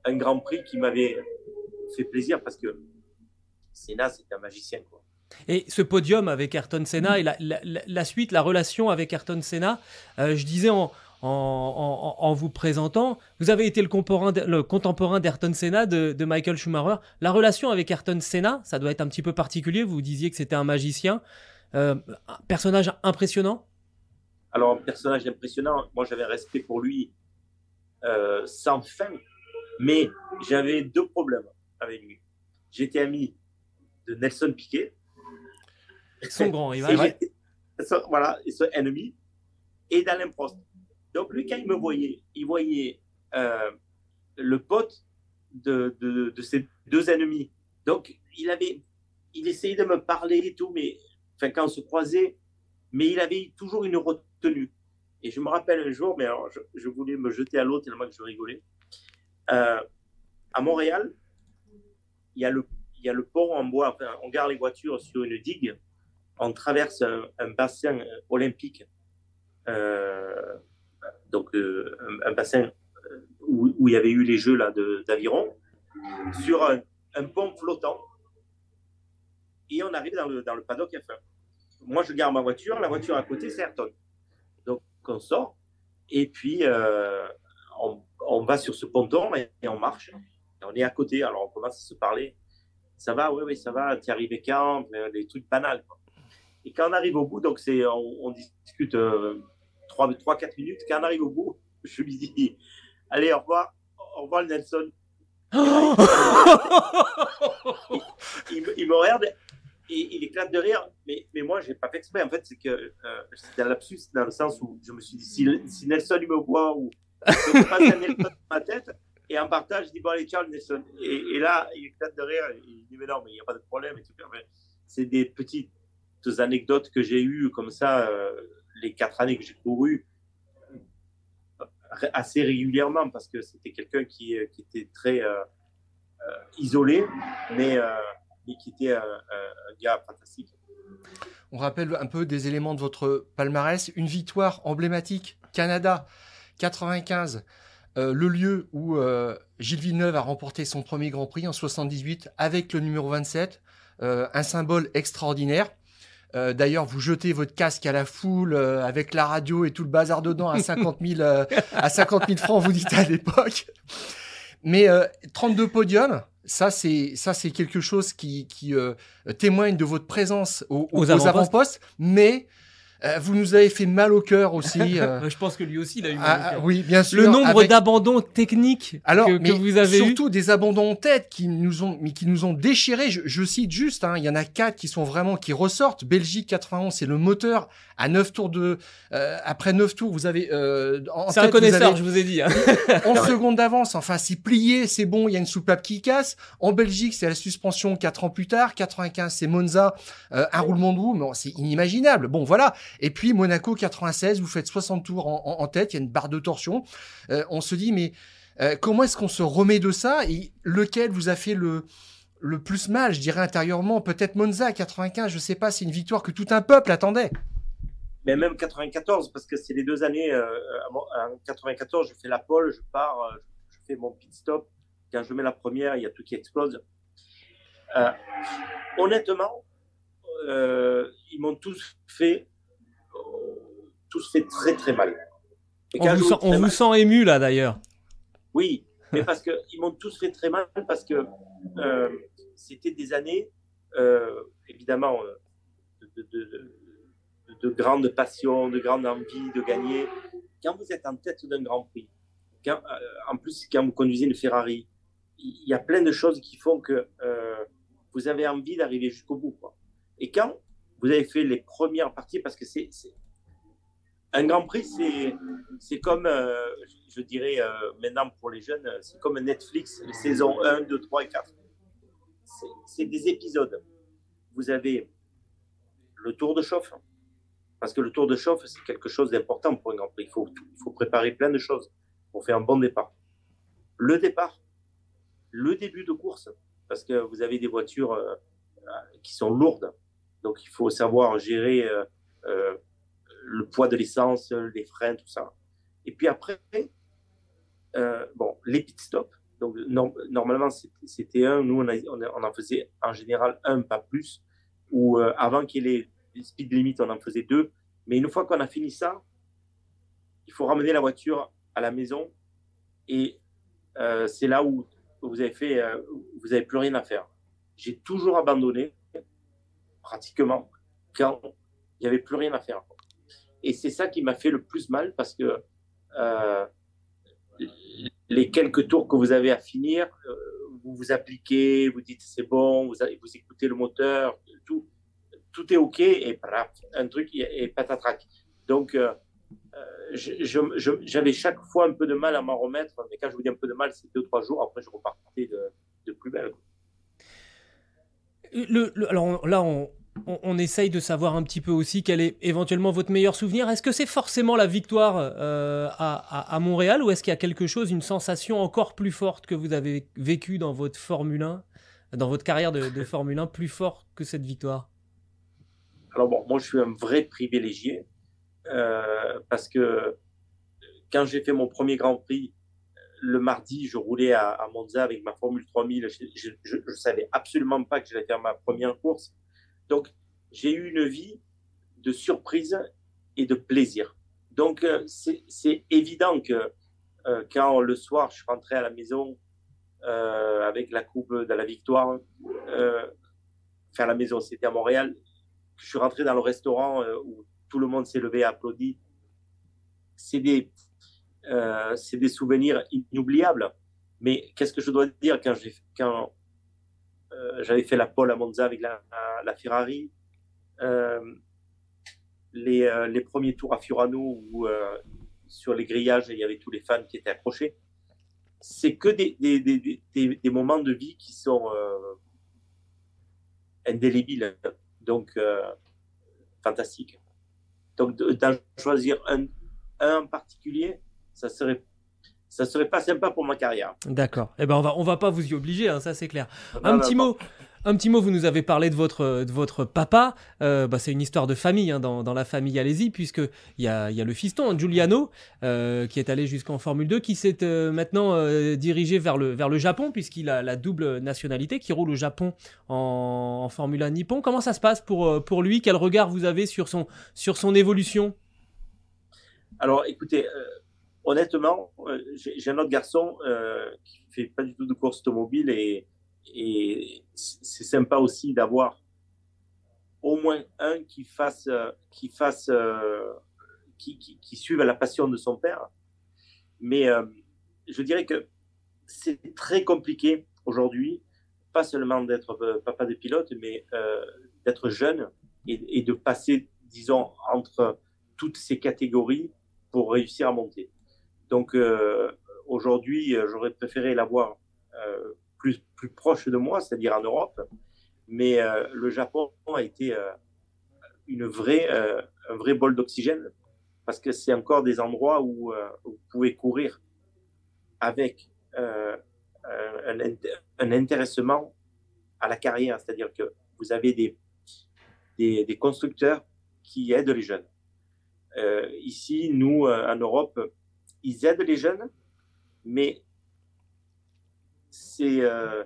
un, Grand Prix qui m'avait fait plaisir parce que Senna, c'est un magicien. Quoi. Et ce podium avec Ayrton Senna et la, suite, la relation avec Ayrton Senna, euh, je disais en, vous présentant, vous avez été le contemporain d'Ayrton Senna, de, Michael Schumacher. La relation avec Ayrton Senna, ça doit être un petit peu particulier. Vous disiez que c'était un magicien. Euh, un personnage impressionnant? Alors, personnage impressionnant, moi j'avais respect pour lui euh, sans fin, mais j'avais deux problèmes avec lui. J'étais ami de Nelson Piquet. Son grand rival. Voilà, son ennemi. Et d'Alain Prost. Donc lui, quand il me voyait, il voyait euh, le pote de, de, de, ses deux ennemis. Donc il avait, il essayait de me parler et tout, mais enfin quand on se croisait, mais il avait toujours une retenue. Et je me rappelle un jour, mais alors je, voulais me jeter à l'eau tellement que je rigolais. Euh, à Montréal, il y, a le, il y a le pont en bois, enfin, on garde les voitures sur une digue, on traverse un, bassin olympique, euh, donc euh, un, bassin où, où, il y avait eu les Jeux d'aviron, sur un, pont flottant, et on arrive dans le, dans le paddock F1 moi, je garde ma voiture. La voiture à côté, c'est Ayrton. Donc, on sort. Et puis, euh, on, va sur ce ponton et, on marche. on est à côté. Alors, on commence à se parler. Ça va, oui, oui, ça va. Tu es arrivé quand Des trucs banals. Et quand on arrive au bout, donc c'est, on, discute euh, 3-4 minutes. Quand on arrive au bout, (laughs) je lui dis Allez, au revoir. Au revoir, Nelson. (laughs) il, il, me regarde et il éclate de rire, mais, mais moi, je n'ai pas fait exprès. En fait, c'est que euh, c'était un lapsus dans le sens où je me suis dit, si, si Nelson il me voit ou je passe un Nelson dans ma tête, et en partage, je dis, bon, allez, ciao, Nelson. Et, et là, il éclate de rire, et il dit, mais non, mais il n'y a pas de problème. C'est des anecdotes que j'ai eues comme ça, euh, les quatre années que j'ai couru, assez régulièrement, parce que c'était quelqu'un qui, qui, était très euh, isolé, mais qui était un, gars fantastique. On rappelle un peu des éléments de votre palmarès. Une victoire emblématique, Canada, 95. Euh, le lieu où euh, Gilles Villeneuve a remporté son premier Grand Prix en 78 avec le numéro 27, euh, un symbole extraordinaire. D'ailleurs, vous jetez votre casque à la foule avec la radio et tout le bazar dedans à 50 000, à 50 000 francs, vous dites à l'époque. Mais 32 podiums, ça, c'est ça, c'est quelque chose qui, qui euh, témoigne de votre présence aux, aux, avant-postes, mais euh, vous nous avez fait mal au cœur aussi. (laughs) Euh. Je pense que lui aussi, il a eu mal au ah, cœur. Oui, bien sûr. Le nombre d'abandons techniques Alors, que, vous avez surtout des abandons en tête qui nous ont, mais qui nous ont déchirés. Je, cite juste, hein, il y en a quatre qui sont vraiment qui ressortent. Belgique 91, c'est le moteur à 9 tours de euh, après 9 tours, vous avez euh, C'est un connaisseur, je vous ai dit. Hein. (laughs) en seconde d'avance, enfin si plié, c'est bon, il y a une soupape qui casse. En Belgique, c'est la suspension 4 ans plus tard, 95, c'est Monza, euh, un roulement de roue, mais c'est inimaginable. Bon, voilà. Et puis Monaco 96, vous faites 60 tours en, tête, il y a une barre de torsion. Euh, on se dit mais euh, comment est-ce qu'on se remet de ça et lequel vous a fait le le plus mal, je dirais intérieurement, peut-être Monza 95, je sais pas, c'est une victoire que tout un peuple attendait mais même 94, parce que c'est les deux années. Euh, en 94, je fais la pole, je pars, euh, je fais mon pit stop. Quand je mets la première, il y a tout qui explose. Euh, honnêtement, ils m'ont tous fait, tous fait très très mal. on vous, sent, on vous sent, ému là d'ailleurs. Oui, mais parce qu'ils m'ont tous fait très mal parce que c'était des années, évidemment, de, de de grande passion, de grande envie de gagner. Quand vous êtes en tête d'un Grand Prix, euh, en plus quand vous conduisez une Ferrari, il y a plein de choses qui font que euh, vous avez envie d'arriver jusqu'au bout. Et quand vous avez fait les premières parties, parce que c'est un Grand Prix, c'est comme, euh, je, dirais maintenant pour les jeunes, c'est comme Netflix, les saisons 1, 2, 3 et 4. C'est des épisodes. Vous avez le tour de chauffe, parce que le tour de chauffe, c'est quelque chose d'important pour un Grand Prix. Il faut, il faut préparer plein de choses pour faire un bon départ. Le départ, le début de course, parce que vous avez des voitures euh, euh, qui sont lourdes. Donc, il faut savoir gérer euh, le poids de l'essence, les freins, tout ça. Et puis après, bon, les pit stops. Donc, normalement, c'était un. Nous, on, en faisait en général un, pas plus. Ou avant qu'il y ait les speed limit, on en faisait deux. Mais une fois qu'on a fini ça, il faut ramener la voiture à la maison. Et c'est là où vous avez fait, vous n'avez plus rien à faire. J'ai toujours abandonné, pratiquement, quand il n'y avait plus rien à faire. Et c'est ça qui m'a fait le plus mal parce que euh, les quelques tours que vous avez à finir, euh, vous vous appliquez, vous dites c'est bon, vous, écoutez le moteur, tout, tout est OK et un truc et patatrac. Donc, euh, j'avais chaque fois un peu de mal à m'en remettre, mais quand je vous dis un peu de mal, c'est deux, trois jours, après je repartais de, de plus belle. Alors là, on, essaye de savoir un petit peu aussi quel est éventuellement votre meilleur souvenir. Est-ce que c'est forcément la victoire euh, à, Montréal ou est-ce qu'il y a quelque chose, une sensation encore plus forte que vous avez vécue dans votre Formule 1, dans votre carrière de, Formule 1, plus forte que cette victoire? Alors bon, moi je suis un vrai privilégié euh, parce que quand j'ai fait mon premier Grand Prix, le mardi, je roulais à, Monza avec ma Formule 3000. Je ne savais absolument pas que j'allais faire ma première course. Donc, j'ai eu une vie de surprise et de plaisir. Donc, euh, c'est évident que euh, quand le soir, je rentré à la maison euh, avec la coupe de la victoire, enfin à la maison, c'était à Montréal, je suis rentré dans le restaurant où tout le monde s'est levé et applaudi. C'est des, c'est des souvenirs inoubliables. Mais qu'est-ce que je dois dire quand, quand euh, j'avais fait la pole à Monza avec la, Ferrari. Euh, les, euh, premiers tours à Furano où sur les grillages, il y avait tous les fans qui étaient accrochés. C'est que des, moments de vie qui sont indélébiles, donc fantastiques. Donc, d'en choisir un, un en particulier, ça serait ça serait pas sympa pour ma carrière. D'accord. Eh ben on va on va pas vous y obliger, hein, ça c'est clair. un petit mot. Un petit mot, vous nous avez parlé de votre, de votre papa. Euh, bah, c'est une histoire de famille hein, dans, dans, la famille Alési, puisqu'il y a, y a le fiston, hein, Giuliano, euh, qui est allé jusqu'en Formule 2, qui s'est euh, maintenant dirigé vers le, vers le Japon, puisqu'il a la double nationalité, qui roule au Japon en, en, Formule 1 Nippon. Comment ça se passe pour, pour lui? Quel regard vous avez sur son, sur son évolution? Alors, écoutez, honnêtement, euh, j'ai un autre garçon euh, qui fait pas du tout de course automobile et, c'est sympa aussi d'avoir au moins un qui fasse, qui fasse, euh, qui, suive la passion de son père. Mais euh, je dirais que c'est très compliqué aujourd'hui, pas seulement d'être papa de pilote, mais d'être jeune et, et de passer, disons, entre toutes ces catégories pour réussir à monter. Donc euh, aujourd'hui, euh, j'aurais préféré l'avoir euh, plus, plus proche de moi, c'est-à-dire en Europe. Mais le Japon a été une vraie, un vrai bol d'oxygène parce que c'est encore des endroits où, vous pouvez courir avec un, un, intéressement à la carrière, c'est-à-dire que vous avez des, des, des, constructeurs qui aident les jeunes. Euh, ici, nous, en Europe, ils aident les jeunes, mais c'est euh,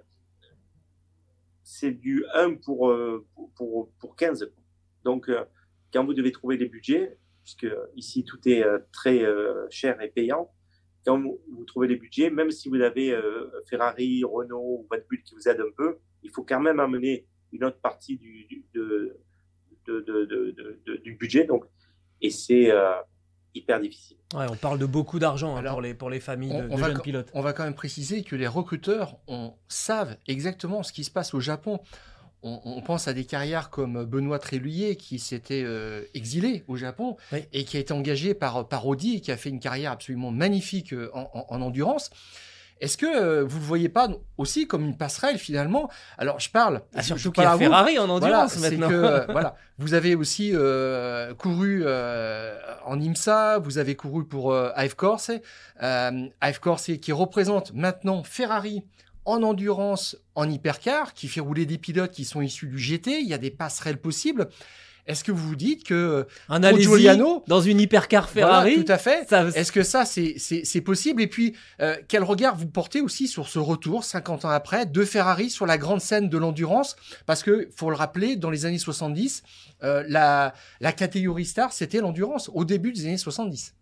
du 1 pour, euh, pour, pour 15. Donc, euh, quand vous devez trouver les budgets, puisque ici tout est très cher et payant, quand vous, trouvez les budgets, même si vous avez Ferrari, Renault ou Red Bull qui vous aident un peu, il faut quand même amener une autre partie du, du, de, de, de, du budget. Donc, et c'est hyper difficile. Ouais, on parle de beaucoup d'argent hein, pour, les, pour les familles de, jeunes pilotes. On va quand même préciser que les recruteurs on, savent exactement ce qui se passe au Japon. On, pense à des carrières comme Benoît Tréluyer qui s'était euh, exilé au Japon et qui a été engagé par, par Audi et qui a fait une carrière absolument magnifique euh, en endurance. Est-ce que euh, vous ne le voyez pas aussi comme une passerelle finalement? Alors je parle. Ah, surtout qu'il y a Ferrari en endurance maintenant. Que, (laughs) euh, voilà, vous avez aussi euh, couru en IMSA, vous avez couru pour Corse, Ive Corse qui représente maintenant Ferrari en endurance, en hypercar, qui fait rouler des pilotes qui sont issus du GT. Il y a des passerelles possibles. Est-ce que vous vous dites que un Giuliano dans une hypercar Ferrari Tout à fait. Est-ce que ça, c'est possible? Et puis, euh, quel regard vous portez aussi sur ce retour, 50 ans après, de Ferrari sur la grande scène de l'endurance? Parce que, faut le rappeler, dans les années 70, euh, la, la catégorie star, c'était l'endurance, au début des années 70.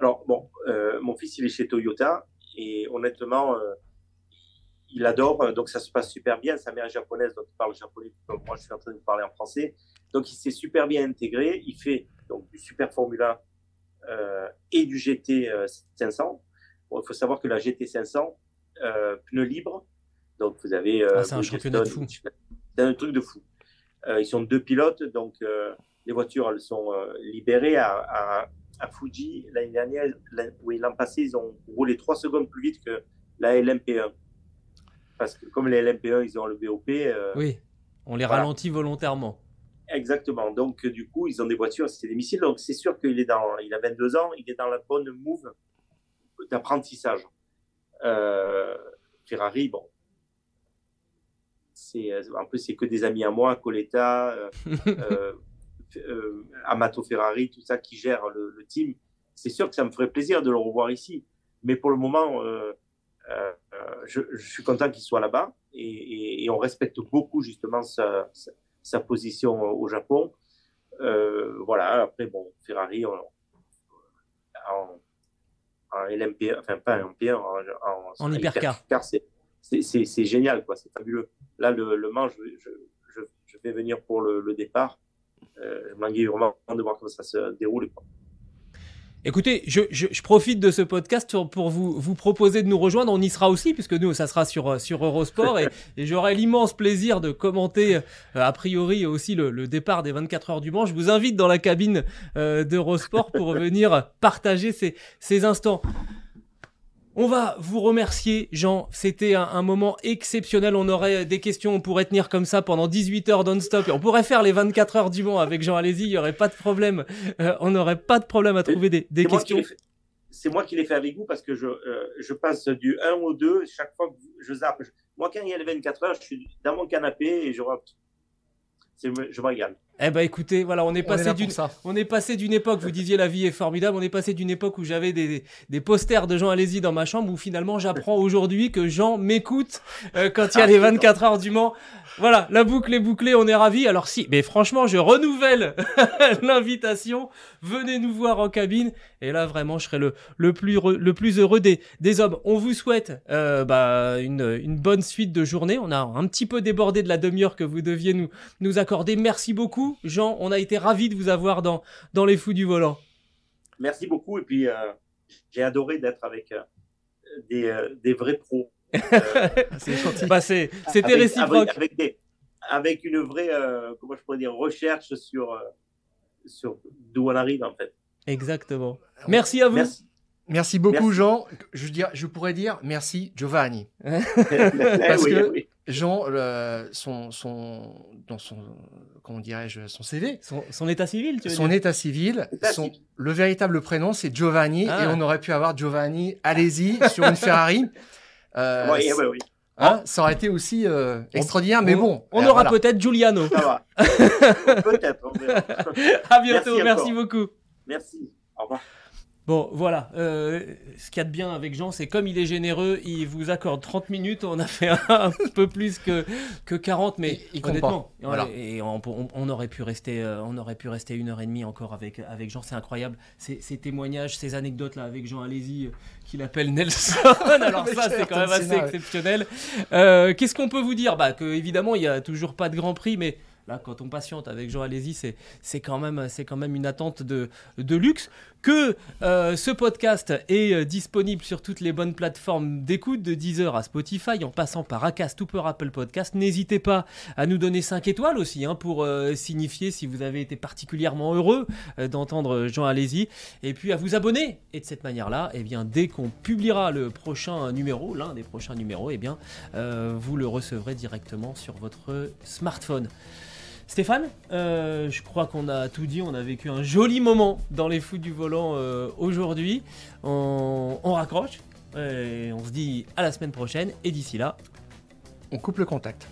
Alors, bon, euh, mon fils, il est chez Toyota, et honnêtement, il adore, donc ça se passe super bien. Sa mère est japonaise, donc il parle japonais, comme moi je suis en train de parler en français. Donc il s'est super bien intégré. Il fait donc du Super Formula euh, et du GT 500. Euh, il faut savoir que la GT 500, euh, pneus libres, donc vous avez. Euh, ah, c'est un championnat de fou. C'est un truc de fou. ils sont deux pilotes, donc les voitures elles sont libérées à, à, à Fuji l'année dernière. Oui, l'an passé, ils ont roulé trois secondes plus vite que la LMP1 parce que comme les LMP1, ils ont le BOP. Euh, oui, on les ralentit volontairement. Exactement. Donc, du coup, ils ont des voitures, c'est des missiles. Donc, c'est sûr qu'il est dans, il a 22 ans, il est dans la bonne move d'apprentissage. Euh, Ferrari, bon, c'est, euh, en plus, c'est que des amis à moi, Coletta, (laughs) Amato Ferrari, tout ça qui gère le, le, team. C'est sûr que ça me ferait plaisir de le revoir ici. Mais pour le moment, euh, je, suis content qu'il soit là-bas et, on respecte beaucoup justement sa, sa, position au Japon. Euh, voilà, après, bon, Ferrari en, en, LMP, enfin pas en MP1, en, en, hypercar. c'est génial, quoi, c'est fabuleux. Là, le, le Mans, je, je, je, vais venir pour le, le départ. Euh, je m'ennuie vraiment de voir comment ça se déroule. Quoi. Écoutez, je, je, je, profite de ce podcast pour vous, vous proposer de nous rejoindre. On y sera aussi, puisque nous, ça sera sur, sur Eurosport. et, (laughs) et j'aurai l'immense plaisir de commenter, euh, a priori, aussi le, le, départ des 24 heures du Mans. Je vous invite dans la cabine euh, d'Eurosport pour venir partager ces, ces instants. On va vous remercier, Jean. C'était un, moment exceptionnel. On aurait des questions, on pourrait tenir comme ça pendant 18 heures non-stop. On pourrait faire les 24 heures du Mans avec Jean Alési. Il n'y aurait pas de problème. Euh, on n'aurait pas de problème à trouver des, questions. C'est moi qui l'ai fait avec vous parce que je, euh, je passe du 1 au 2 chaque fois que je zappe. Moi, quand il y a les 24 heures, je suis dans mon canapé et je, je me régale. Eh ben écoutez, voilà, on est passé d'une on est passé d'une époque, vous disiez la vie est formidable, on est passé d'une époque où j'avais des, des posters de Jean Alési dans ma chambre où finalement j'apprends aujourd'hui que Jean m'écoute euh, quand il y a ah, les 24 heures du Mans. Voilà, la boucle est bouclée, on est ravis. Alors si, mais franchement, je renouvelle (laughs) l'invitation. Venez nous voir en cabine. Et là, vraiment, je serai le, le, plus, le plus heureux des, des hommes. On vous souhaite euh, bah, une, une bonne suite de journée. On a un petit peu débordé de la demi-heure que vous deviez nous, nous accorder. Merci beaucoup, Jean. On a été ravis de vous avoir dans, dans les fous du volant. Merci beaucoup. Et puis, euh, j'ai adoré d'être avec euh, des, euh, des vrais pros. (laughs) c'est bah, c'était réciproque. Avec, des, avec, une vraie, euh, comment je pourrais dire, recherche sur, euh, sur d'où on arrive en fait. Exactement. Merci à vous. Merci. Beaucoup, Jean. Je, dire, je pourrais dire merci, Giovanni. (laughs) Parce que Jean, son, son, dans son, comment dirais-je, son CV, son, état civil, tu veux son état civil, son, le véritable prénom, c'est Giovanni, ah. et on aurait pu avoir Giovanni, allez-y, sur une Ferrari. (laughs) Euh, oui, oui, oui. Hein, ça aurait été aussi euh, extraordinaire, mais bon. On euh, aura peut-être Giuliano. Ça va. (laughs) peut-être. À bientôt. Merci, merci beaucoup. Merci. Au revoir. Bon, voilà. Euh, ce qu'il y a de bien avec Jean, c'est comme il est généreux, il vous accorde 30 minutes. On a fait (laughs) un, peu plus que, que 40, mais il, honnêtement, et on, aurait pu rester, euh, on aurait pu rester une heure et demie encore avec, avec Jean. C'est incroyable. Ces, témoignages, ces anecdotes là avec Jean Alési, euh, qu'il appelle Nelson. (laughs) (laughs) Alors ça, c'est quand même assez exceptionnel. Qu'est-ce qu'on peut vous dire? Bah, que évidemment, il n'y a toujours pas de Grand Prix, mais Là, quand on patiente avec Jean Alési, c'est, c'est, quand, même, c'est quand même une attente de, de luxe. Que euh, ce podcast est euh, disponible sur toutes les bonnes plateformes d'écoute, de Deezer à Spotify, en passant par Acast ou Apple Podcast. N'hésitez pas à nous donner 5 étoiles aussi, hein, pour euh, signifier si vous avez été particulièrement heureux d'entendre Jean Alési. Et puis à vous abonner. Et de cette manière-là, eh bien, dès qu'on publiera le prochain numéro, l'un des prochains numéros, eh bien, vous le recevrez directement sur votre smartphone. Stéphane, euh, je crois qu'on a tout dit, on a vécu un joli moment dans les fous du volant euh, aujourd'hui. On, raccroche Et on se dit à la semaine prochaine. Et d'ici là, On coupe le contact.